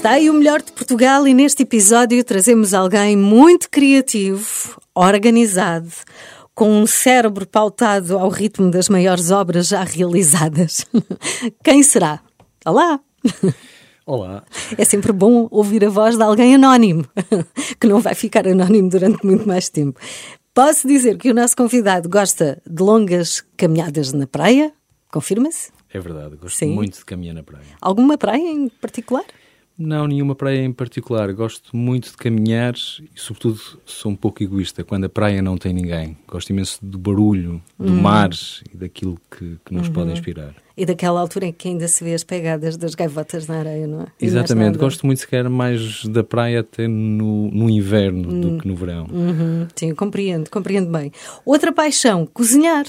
Está aí o melhor de Portugal e neste episódio trazemos alguém muito criativo, organizado, com um cérebro pautado ao ritmo das maiores obras já realizadas. Quem será? Olá! Olá. É sempre bom ouvir a voz de alguém anónimo, que não vai ficar anónimo durante muito mais tempo. Posso dizer que o nosso convidado gosta de longas caminhadas na praia? Confirma-se? É verdade, gosto Sim. muito de caminhar na praia. Alguma praia em particular? Não, nenhuma praia em particular. Gosto muito de caminhar e, sobretudo, sou um pouco egoísta quando a praia não tem ninguém. Gosto imenso do barulho, do Hum. mar e daquilo que, que nos Uhum. pode inspirar. E daquela altura em que ainda se vê as pegadas das gaivotas na areia, não é? E Exatamente. Gosto muito, se calhar, mais da praia até no, no inverno do que no verão. Uhum, sim, compreendo, compreendo bem. Outra paixão, cozinhar.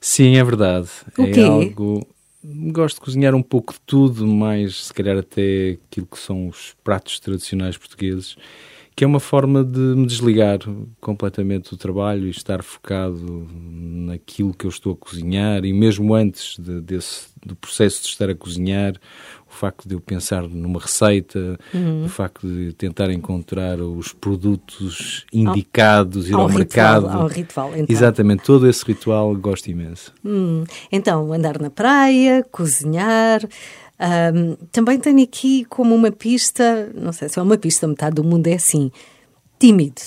Sim, é verdade. O é quê? algo. Gosto de cozinhar um pouco de tudo, mais se calhar até aquilo que são os pratos tradicionais portugueses, que é uma forma de me desligar completamente do trabalho e estar focado naquilo que eu estou a cozinhar e mesmo antes de- desse, do processo de estar a cozinhar, o facto de eu pensar numa receita, Uhum. o facto de tentar encontrar os produtos indicados, ir Há um ao ritual, mercado. há um ritual, então. Exatamente, todo esse ritual gosto imenso. Hum, então, andar na praia, cozinhar. Ahm, também tenho aqui como uma pista, não sei se é uma pista, metade do mundo é assim, tímido.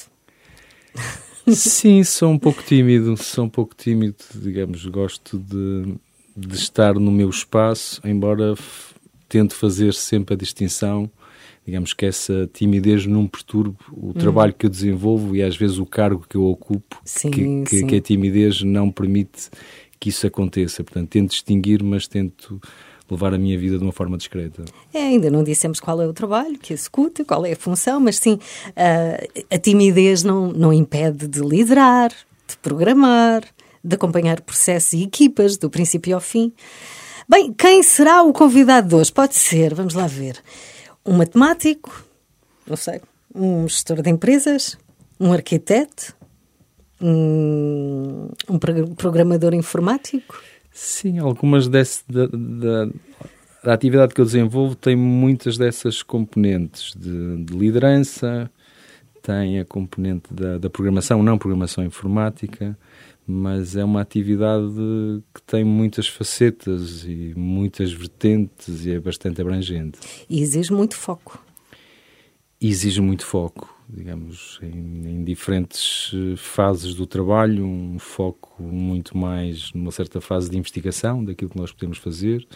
Sim, sou um pouco tímido, sou um pouco tímido, digamos, gosto de, de estar no meu espaço, embora tento fazer sempre a distinção, digamos que essa timidez não perturbe o trabalho que eu desenvolvo e às vezes o cargo que eu ocupo, Sim, que, que- sim. que a timidez não permite que isso aconteça. Portanto, tento distinguir, mas tento levar a minha vida de uma forma discreta. É, ainda não dissemos qual é o trabalho que executa, qual é a função, mas sim, ah, a timidez não, não impede de liderar, de programar, de acompanhar processos e equipas do princípio ao fim. Bem, quem será o convidado de hoje? Pode ser, vamos lá ver, um matemático, não sei, um gestor de empresas, um arquiteto, um, um pro- programador informático. Sim, algumas desse, da, da, da atividade que eu desenvolvo tem muitas dessas componentes de, de liderança, tem a componente da, da programação, não programação informática, mas é uma atividade que tem muitas facetas e muitas vertentes e é bastante abrangente. E exige muito foco. Exige muito foco, digamos, em, em diferentes eh, fases do trabalho, um foco muito mais numa certa fase de investigação daquilo que nós podemos fazer,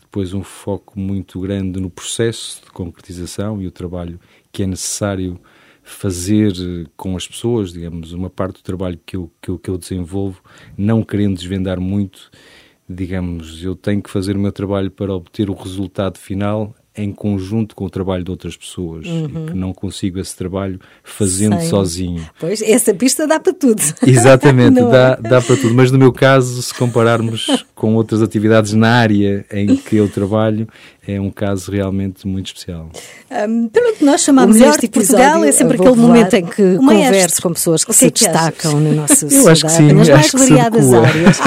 depois um foco muito grande no processo de concretização e o trabalho que é necessário fazer eh, com as pessoas, digamos, uma parte do trabalho que eu, que eu, que eu desenvolvo, não querendo desvendar muito, digamos, eu tenho que fazer o meu trabalho para obter o resultado final em conjunto com o trabalho de outras pessoas e que não consigo esse trabalho fazendo Sem- sozinho. Pois, essa pista dá para tudo. Exatamente, Não dá, é? dá para tudo. Mas no meu caso, se compararmos com outras atividades na área em que eu trabalho, é um caso realmente muito especial. Um, pelo que nós chamamos este de Portugal episódio, é sempre aquele revelar, momento em que o maestro. converso com pessoas que O se é que achas? destacam na nossa Eu acho que sociedade, sim, nas acho mais que variadas áreas.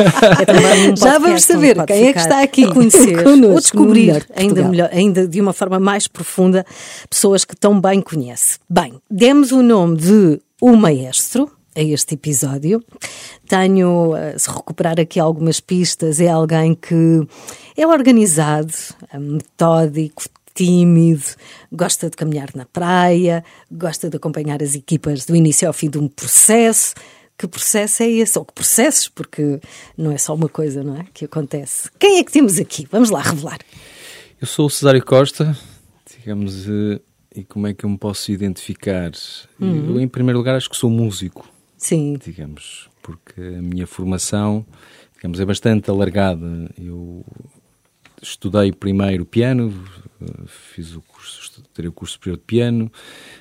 É um Já vamos saber quem é que está aqui a conhecer ou no descobrir ainda, melhor, ainda de uma forma mais profunda pessoas que tão bem conhece. Bem, demos o nome de O Maestro a este episódio. Tenho, eh, se recuperar aqui algumas pistas, é alguém que é organizado, é metódico, tímido, gosta de caminhar na praia, gosta de acompanhar as equipas do início ao fim de um processo. Que processo é esse? Ou que processos? Porque não é só uma coisa, não é? Que acontece. Quem é que temos aqui? Vamos lá revelar. Eu sou o Cesário Costa, digamos, eh, e como é que eu me posso identificar? Eu, em primeiro lugar, acho que sou músico. Sim. digamos, porque a minha formação, digamos, é bastante alargada. Eu estudei primeiro piano, fiz o curso, terei o curso superior de piano,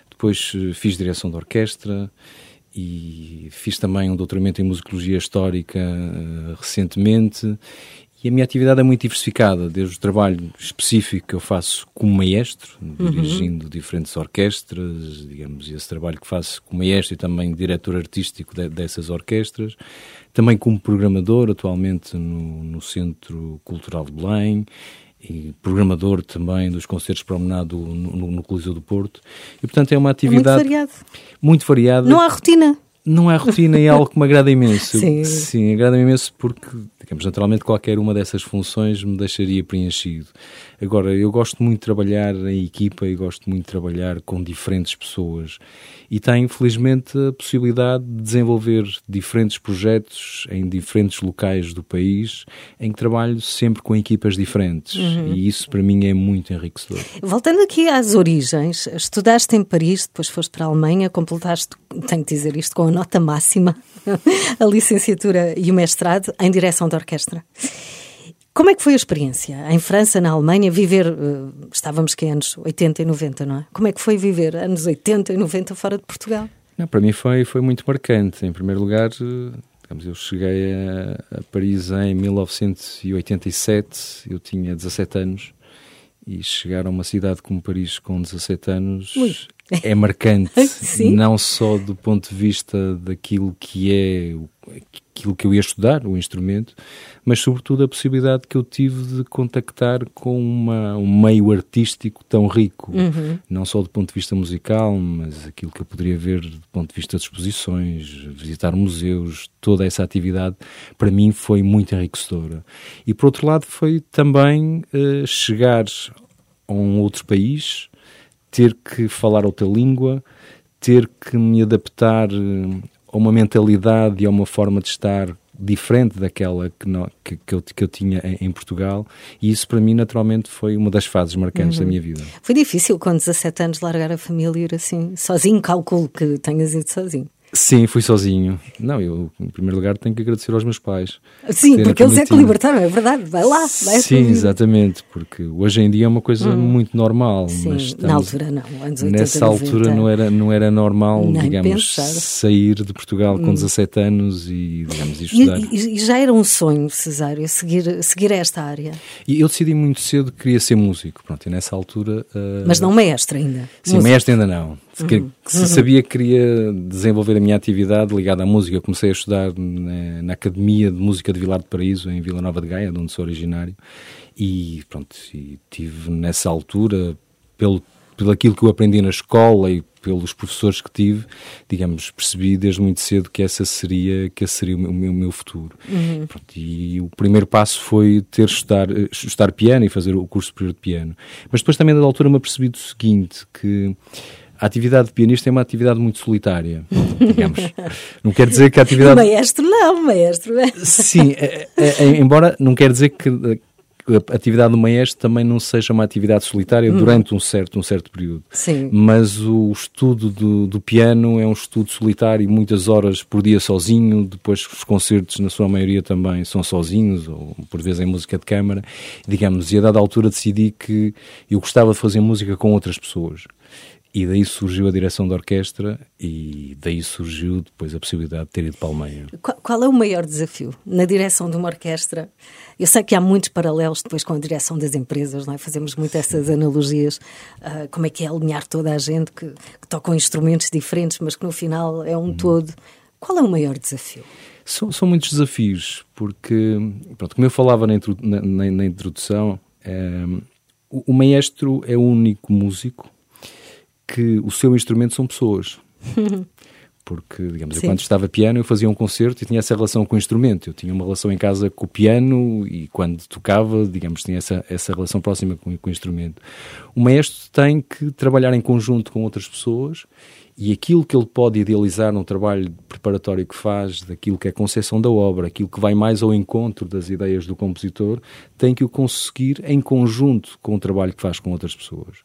depois fiz direção de orquestra e fiz também um doutoramento em musicologia histórica recentemente e a minha atividade é muito diversificada, desde o trabalho específico que eu faço como maestro, uhum. dirigindo diferentes orquestras, digamos, e esse trabalho que faço como maestro e também diretor artístico de, dessas orquestras, também como programador, atualmente no, no Centro Cultural de Belém, e programador também dos concertos promenado no, no, no Coliseu do Porto. E, portanto, é uma atividade... muito variado. Muito variada. Não há rotina. Não há rotina e é algo que me agrada imenso. Sim. Sim, agrada-me imenso porque, digamos, naturalmente qualquer uma dessas funções me deixaria preenchido. Agora, eu gosto muito de trabalhar em equipa e gosto muito de trabalhar com diferentes pessoas. E tenho, infelizmente, a possibilidade de desenvolver diferentes projetos em diferentes locais do país, em que trabalho sempre com equipas diferentes. Uhum. E isso, para mim, é muito enriquecedor. Voltando aqui às origens, estudaste em Paris, depois foste para a Alemanha, completaste, tenho que dizer isto, com a nota máxima, a licenciatura e o mestrado em direção da orquestra. Como é que foi a experiência? Em França, na Alemanha, viver, uh, estávamos que anos 80 e 90, não é? Como é que foi viver anos 80 e 90 fora de Portugal? Não, para mim foi, foi muito marcante. Em primeiro lugar, eh, digamos, eu cheguei a, a Paris em 1987, eu tinha 17 anos, e chegar a uma cidade como Paris com 17 anos Ui. É marcante, não só do ponto de vista daquilo que é aquilo que eu ia estudar, o instrumento, mas sobretudo a possibilidade que eu tive de contactar com uma, um meio artístico tão rico, uhum. não só do ponto de vista musical, mas aquilo que eu poderia ver do ponto de vista de exposições, visitar museus, toda essa atividade, para mim foi muito enriquecedora. E por outro lado foi também uh, chegar a um outro país, ter que falar outra língua, ter que me adaptar uh, a uma mentalidade e a uma forma de estar diferente daquela que, não, que, que, eu, que eu tinha em, em, Portugal e isso para mim naturalmente foi uma das fases marcantes uhum. da minha vida. Foi difícil com 17 anos largar a família e ir assim sozinho, calculo que tenhas ido sozinho. Sim, fui sozinho. Não, eu, em primeiro lugar, tenho que agradecer aos meus pais. Sim, porque eles é que libertaram, é verdade. Vai lá, vai Sim, exatamente, porque hoje em dia é uma coisa hum. muito normal. Sim, mas estamos, na altura não. Anos 80, nessa 90, altura não era, não era normal, digamos, pensar. sair de Portugal com hum. 17 anos e, digamos, estudar. E, e, já era um sonho, Cesário, seguir, seguir esta área? E eu decidi muito cedo que queria ser músico, pronto, e nessa altura... Uh... Mas não maestro ainda? Sim, músico. maestro ainda não. Uhum. Se uhum. sabia que queria desenvolver a minha atividade ligada à música, comecei a estudar na, na, Academia de Música de Vilar de Paraíso, em Vila Nova de Gaia, de onde sou originário, e pronto, e tive nessa altura, pelo, pelo aquilo que eu aprendi na escola e pelos professores que tive, digamos, percebi desde muito cedo que essa seria, que esse seria o meu, o meu futuro. Uhum. Pronto, e o primeiro passo foi ter estudar, estudar piano e fazer o curso superior de piano. Mas depois também, da altura, me apercebi do seguinte, que a atividade de pianista é uma atividade muito solitária, digamos. não quer dizer que a atividade... Maestro não, maestro. Sim, é, é, é, embora não quer dizer que a atividade do maestro também não seja uma atividade solitária hum. durante um certo, um certo período. Sim. Mas o estudo do, do, piano é um estudo solitário, muitas horas por dia sozinho, depois os concertos, na sua maioria, também são sozinhos, ou por vezes em música de câmara, digamos, e a dada altura decidi que eu gostava de fazer música com outras pessoas. E daí surgiu a direção da orquestra e daí surgiu depois a possibilidade de ter ido para a Alemanha. Qual, qual, é o maior desafio na direção de uma orquestra? Eu sei que há muitos paralelos depois com a direção das empresas, não é? Fazemos muito essas analogias. Uh, como é que é alinhar toda a gente que, que toca instrumentos diferentes, mas que no final é um hum. todo. Qual é o maior desafio? São, são muitos desafios, porque, pronto, como eu falava na, na, na introdução, é, o, o maestro é o único músico que o seu instrumento são pessoas. Porque, digamos, eu quando estava piano, eu fazia um concerto e tinha essa relação com o instrumento. Eu tinha uma relação em casa com o piano e quando tocava, digamos, tinha essa, essa relação próxima com, com o instrumento. O maestro tem que trabalhar em conjunto com outras pessoas e aquilo que ele pode idealizar num trabalho preparatório que faz, daquilo que é a concepção da obra, aquilo que vai mais ao encontro das ideias do compositor, tem que o conseguir em conjunto com o trabalho que faz com outras pessoas.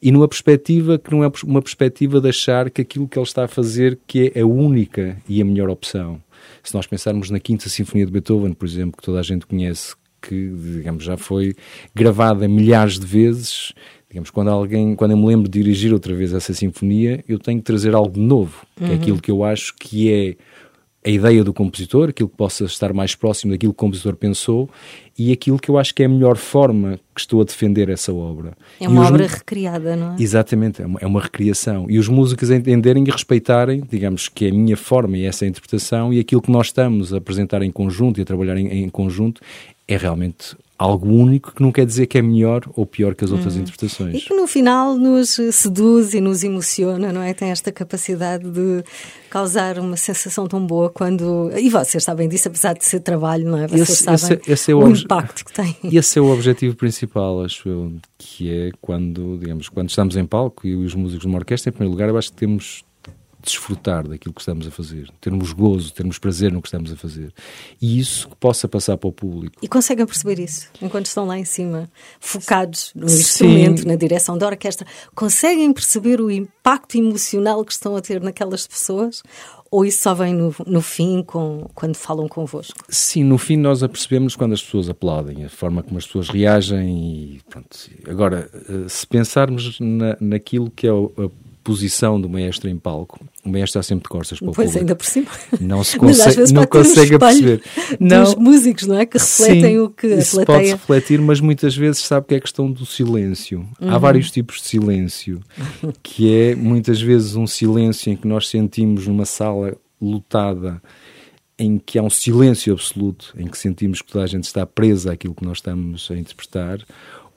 E numa perspectiva que não é uma perspectiva de achar que aquilo que ele está a fazer que é a única e a melhor opção. Se nós pensarmos na Quinta Sinfonia de Beethoven, por exemplo, que toda a gente conhece, que, digamos, já foi gravada milhares de vezes. Digamos, quando alguém, quando eu me lembro de dirigir outra vez essa sinfonia, eu tenho que trazer algo novo, que é aquilo que eu acho que é a ideia do compositor, aquilo que possa estar mais próximo daquilo que o compositor pensou e aquilo que eu acho que é a melhor forma que estou a defender essa obra. É uma obra recriada, não é? Exatamente, é uma, é uma recriação. E os músicos entenderem e respeitarem, digamos, que é a minha forma e essa interpretação e aquilo que nós estamos a apresentar em conjunto e a trabalhar em, em conjunto é realmente algo único que não quer dizer que é melhor ou pior que as outras E interpretações. que no final nos seduz e nos emociona, não é? Tem esta capacidade de causar uma sensação tão boa quando. E vocês sabem disso, apesar de ser trabalho, não é? Vocês Esse- sabem esse- esse é o o obje- impacto que tem. E esse é o objetivo principal, acho eu, que é quando, digamos, quando estamos em palco e os músicos de uma orquestra, em primeiro lugar, eu acho que temos desfrutar daquilo que estamos a fazer, termos gozo, termos prazer no que estamos a fazer. E isso que possa passar para o público. E conseguem perceber isso enquanto estão lá em cima, focados no Sim. instrumento, na direção da orquestra? Conseguem perceber o impacto emocional que estão a ter naquelas pessoas? Ou isso só vem no, no fim, com, quando falam convosco? Sim, no fim nós apercebemos quando as pessoas aplaudem, a forma como as pessoas reagem e pronto. Agora, eh, se pensarmos na, naquilo que é a posição do maestro em palco, o maestro está sempre de costas para o Pois, ainda por cima. Não se consegue, não consegue perceber. Dos músicos, não é? Que refletem Sim, o que a isso pode plateia. refletir, mas muitas vezes sabe que é questão do silêncio. Uhum. Há vários tipos de silêncio, que é muitas vezes um silêncio em que nós sentimos numa sala lotada, em que há um silêncio absoluto, em que sentimos que toda a gente está presa àquilo que nós estamos a interpretar,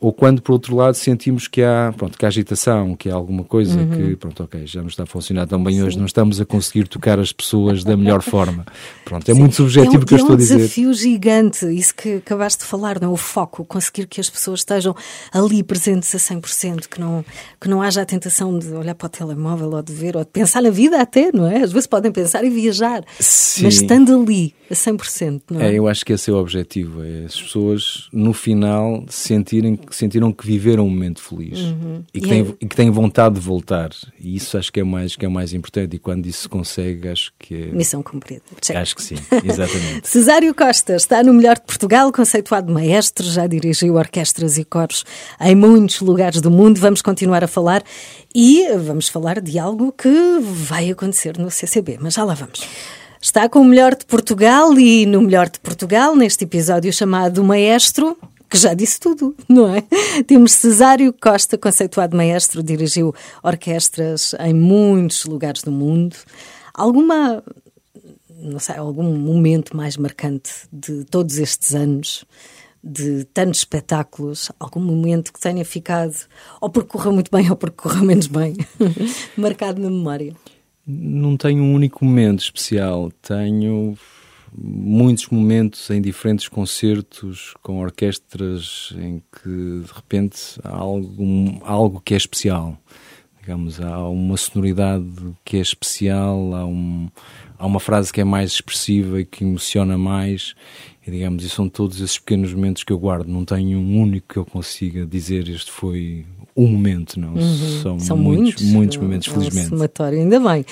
ou quando, por outro lado, sentimos que há, pronto, que há agitação, que há alguma coisa Uhum. que, pronto, ok, já não está a funcionar tão bem hoje, não estamos a conseguir tocar as pessoas da melhor forma. Pronto, é muito subjetivo é um, que eu é estou um a dizer. desafio gigante, isso que acabaste de falar, não é? o foco, conseguir que as pessoas estejam ali presentes a 100%, que não, que não haja a tentação de olhar para o telemóvel ou de ver, ou de pensar na vida até, não é? Às vezes podem pensar e viajar, Sim. mas estando ali a 100%, não é? É, eu acho que esse é o objetivo, é as pessoas no final sentirem, sentiram que viveram um momento feliz e, que E têm, e que têm vontade de voltar. E isso acho que é mais, que é mais importante. E quando isso se consegue, acho que é. Missão cumprida. Check. Acho que sim, exatamente. Cesário Costa está no melhor de Portugal, conceituado maestro, já dirigiu orquestras e coros em muitos lugares do mundo. Vamos continuar a falar e vamos falar de algo que vai acontecer no CCB, mas já lá vamos. Está com o melhor de Portugal e no melhor de Portugal, neste episódio chamado Maestro, que já disse tudo, não é? Temos Cesário Costa, conceituado maestro, dirigiu orquestras em muitos lugares do mundo. Alguma não sei, algum momento mais marcante de todos estes anos, de tantos espetáculos, algum momento que tenha ficado, ou porque correu muito bem, ou porque correu menos bem, marcado na memória? Não tenho um único momento especial, tenho muitos momentos em diferentes concertos com orquestras em que de repente há algo, algo que é especial. Digamos, há uma sonoridade que é especial, há, um, há uma frase que é mais expressiva e que emociona mais. E digamos, e são todos esses pequenos momentos que eu guardo. Não tenho um único que eu consiga dizer este foi um momento, não. São, Uhum. São muitos, muitos, muitos é momentos, é felizmente. somatório, ainda bem.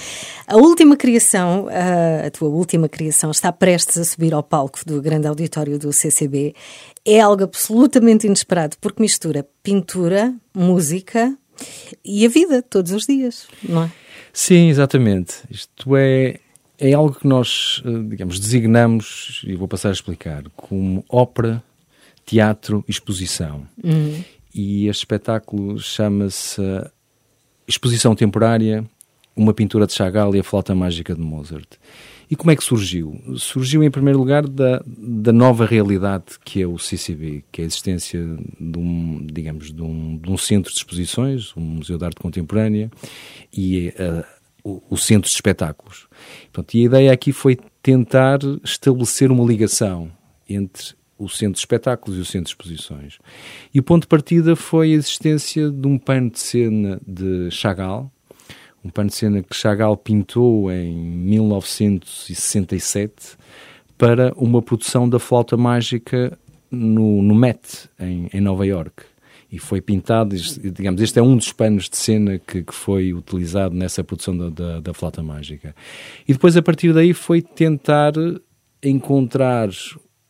A última criação, a, a tua última criação, está prestes a subir ao palco do grande auditório do CCB. É algo absolutamente inesperado, porque mistura pintura, música e a vida, todos os dias, não é? Sim, exatamente. Isto é, é algo que nós, eh, digamos, designamos, e vou passar a explicar, como ópera, teatro exposição. E este espetáculo chama-se Exposição Temporária, uma pintura de Chagall e a flauta mágica de Mozart. E como é que surgiu? Surgiu, em primeiro lugar, da, da nova realidade que é o CCB, que é a existência de um, digamos, de um, de um centro de exposições, um Museu de Arte Contemporânea, e eh, o, o centro de espetáculos. Portanto, e a ideia aqui foi tentar estabelecer uma ligação entre o centro de espetáculos e o centro de exposições. E o ponto de partida foi a existência de um pano de cena de Chagall, um pano de cena que Chagall pintou em 1967 para uma produção da flauta mágica no, no Met, em, em Nova York. E foi pintado, digamos, este é um dos panos de cena que, que foi utilizado nessa produção da, da, da flauta mágica. E depois, a partir daí, foi tentar encontrar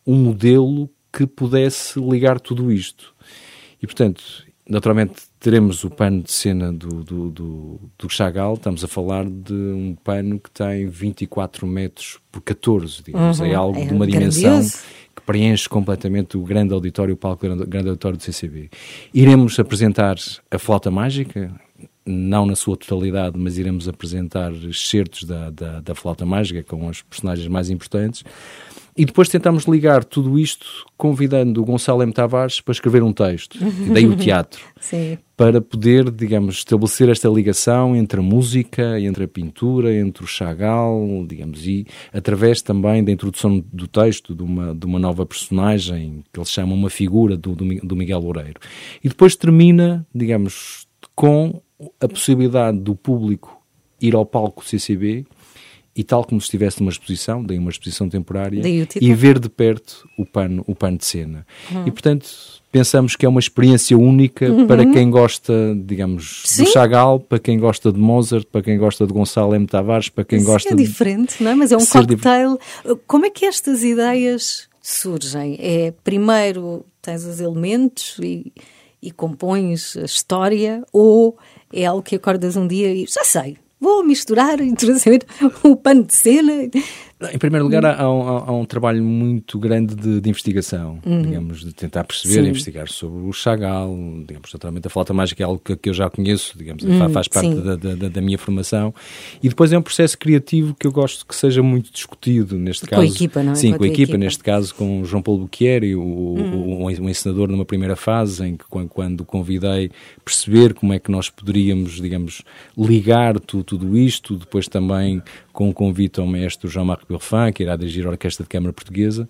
um modelo que pudesse ligar tudo isto. E, portanto, naturalmente teremos o pano de cena do, do, do, do Chagall, estamos a falar de um pano que tem 24 metros por 14, digamos, uhum, é algo é de uma dimensão grandioso. que preenche completamente o grande auditório, o palco grande, grande auditório do CCB. Iremos apresentar a Flauta Mágica, não na sua totalidade, mas iremos apresentar excertos da, da, da Flauta Mágica com os personagens mais importantes. E depois tentamos ligar tudo isto convidando o Gonçalo M. Tavares para escrever um texto, e daí o teatro, para poder, digamos, estabelecer esta ligação entre a música, entre a pintura, entre o Chagall, digamos, e através também da introdução do texto de uma, de uma nova personagem, que ele chama uma figura do, do Miguel Loureiro. E depois termina, digamos, com a possibilidade do público ir ao palco CCB e tal como se estivesse numa exposição, daí uma exposição temporária, e ver de perto o pano, o pano de cena. Uhum. E, portanto, pensamos que é uma experiência única uhum. para quem gosta, digamos, Sim. do Chagall, para quem gosta de Mozart, para quem gosta de Gonçalo M. Tavares, para quem Sim, gosta é diferente, não é? Mas é um cocktail. Como é que estas ideias surgem? É, primeiro tens os elementos e, e compões a história, ou é algo que acordas um dia e já sei, vou misturar, introduzir o pano de cena. Em primeiro lugar, há, há, há um trabalho muito grande de, de investigação, uhum. digamos, de tentar perceber, sim. investigar sobre o Chagall, digamos, naturalmente a flauta mágica é algo que, que eu já conheço, digamos, uhum, faz parte da, da, da, minha formação. E depois é um processo criativo que eu gosto que seja muito discutido, neste caso. Com a equipa, não é? Sim, com, com a, equipa, equipa, neste caso com o João Paulo Buquieri, o, uhum. encenador numa primeira fase, em que quando, quando convidei perceber como é que nós poderíamos, digamos, ligar tu, tudo isto, depois também com o convite ao mestre Jean-Marc Belfin, que irá dirigir a Orquestra de Câmara Portuguesa.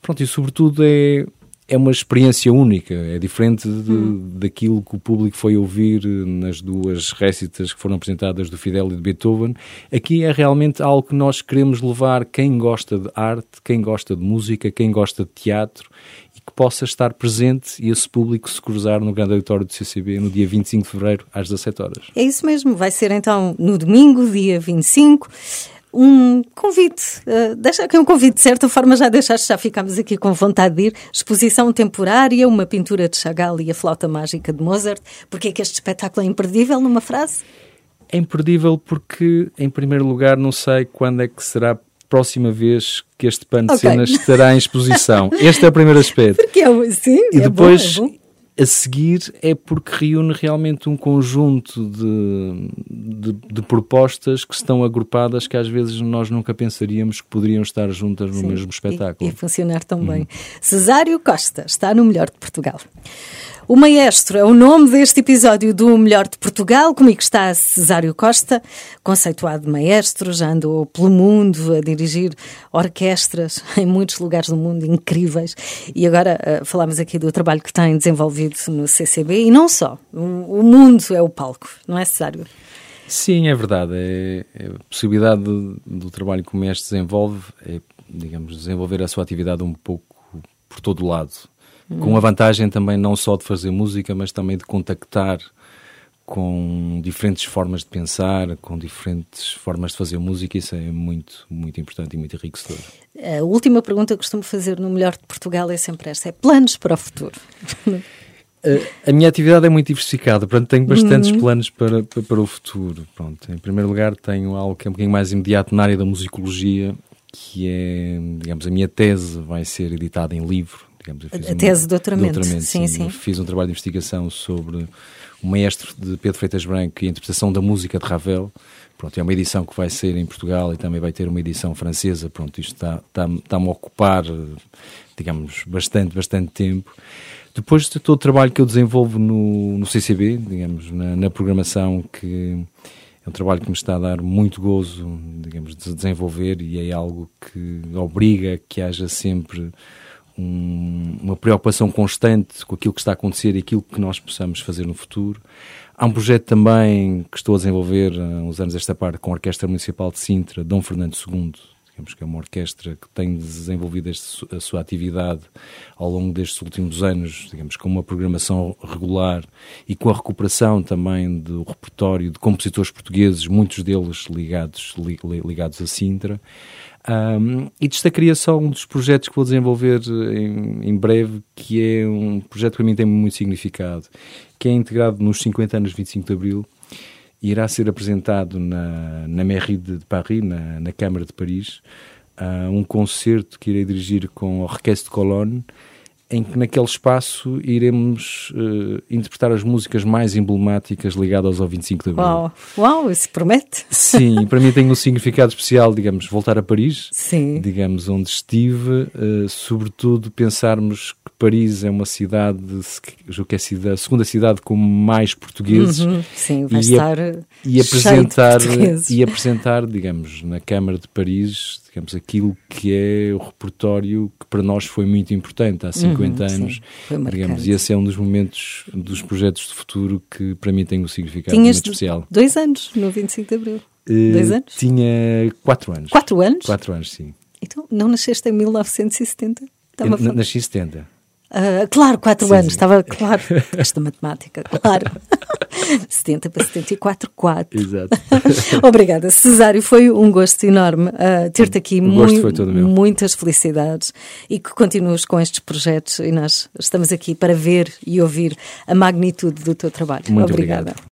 Pronto, e sobretudo é, é uma experiência única, é diferente de, hum. daquilo que o público foi ouvir nas duas récitas que foram apresentadas do Fidel e de Beethoven. Aqui é realmente algo que nós queremos levar quem gosta de arte, quem gosta de música, quem gosta de teatro que possa estar presente e esse público se cruzar no grande auditório do CCB no dia 25 de fevereiro às 17 horas. É isso mesmo, vai ser então no domingo, dia 25 um convite, uh, deixa aqui um convite, de certa forma já deixaste, já ficámos aqui com vontade de ir. Exposição temporária, uma pintura de Chagall e a flauta mágica de Mozart. Porque é que este espetáculo é imperdível, numa frase? É imperdível porque, em primeiro lugar, não sei quando é que será próxima vez que este pano de okay. cenas estará em exposição. Este é o primeiro aspecto. Porque é, sim, e é depois, bom, é bom a seguir é porque reúne realmente um conjunto de, de, de, propostas que estão agrupadas que às vezes nós nunca pensaríamos que poderiam estar juntas no Sim, mesmo espetáculo. E, e funcionar tão bem. Uhum. Cesário Costa está no melhor de Portugal. O Maestro é o nome deste episódio do Melhor de Portugal. Comigo está Cesário Costa, conceituado maestro, já andou pelo mundo a dirigir orquestras em muitos lugares do mundo incríveis. E agora uh, falamos aqui do trabalho que tem desenvolvido no CCB e não só. O, o mundo é o palco, não é, Cesário? Sim, é verdade. É, é a possibilidade do, do trabalho que o mestre desenvolve é, digamos, desenvolver a sua atividade um pouco por todo o lado com a vantagem também não só de fazer música, mas também de contactar com diferentes formas de pensar, com diferentes formas de fazer música, isso é muito, muito importante e muito enriquecedor. A última pergunta que costumo fazer no Melhor de Portugal é sempre esta: é planos para o futuro? A, a minha atividade é muito diversificada, portanto tenho bastantes uhum. planos para, para, para, o futuro. Pronto, em primeiro lugar tenho algo que é um bocadinho mais imediato na área da musicologia, que é, digamos, a minha tese vai ser editada em livro, digamos. a tese de doutoramento. doutoramento sim, sim, sim. Fiz um trabalho de investigação sobre o maestro de Pedro Freitas Branco e a interpretação da música de Ravel. Pronto, é uma edição que vai ser em Portugal e também vai ter uma edição francesa. Pronto, isto está, está, está-me a ocupar, digamos, bastante, bastante tempo. Depois de todo o trabalho que eu desenvolvo no, no CCB, digamos, na, na programação, que é um trabalho que me está a dar muito gozo, digamos, de desenvolver e é algo que obriga que haja sempre um, uma preocupação constante com aquilo que está a acontecer e aquilo que nós possamos fazer no futuro. Há um projeto também que estou a desenvolver há uns anos esta parte com a Orquestra Municipal de Sintra, Dom Fernando II, digamos que é uma orquestra que tem desenvolvido este, a sua atividade ao longo destes últimos anos, digamos, com uma programação regular e com a recuperação também do repertório de compositores portugueses, muitos deles ligados, li, ligados a Sintra. Um, e destacaria só um dos projetos que vou desenvolver em, em, breve, que é um projeto que para mim tem muito significado, que é integrado nos 50 anos de 25 de Abril, e irá ser apresentado na, na Mairie de Paris, na, na Câmara de Paris, uh, um concerto que irei dirigir com o Orquestre de Cologne, em que naquele espaço iremos uh, interpretar as músicas mais emblemáticas ligadas ao 25 de Abril. Uau, Uau isso promete. Sim, para mim tem um significado especial, digamos, voltar a Paris, Sim. digamos, onde estive, uh, sobretudo pensarmos que Paris é uma cidade, julgo que é a, cidade, a segunda cidade com mais portugueses. Uhum, sim, vai e, estar e apresentar, e apresentar, digamos, na Câmara de Paris, digamos, aquilo que é o repertório que para nós foi muito importante há 50 uhum, anos. Sim, digamos, e esse é um dos momentos, dos projetos de futuro que para mim tem um significado Tinhas muito especial. dois anos no 25 de Abril? Uh, dois anos? Tinha quatro anos. Quatro anos? Quatro anos, sim. Então, não nasceste em 1970? Eu, nasci em 70. Uh, claro, 4 anos, sim. estava claro. Esta matemática, claro. 70 para 74, 4. Exato. Obrigada, Cesário. Foi um gosto enorme uh, ter-te aqui. Muito, muitas felicidades e que continues com estes projetos. E nós estamos aqui para ver e ouvir a magnitude do teu trabalho. Muito Obrigada. Obrigado.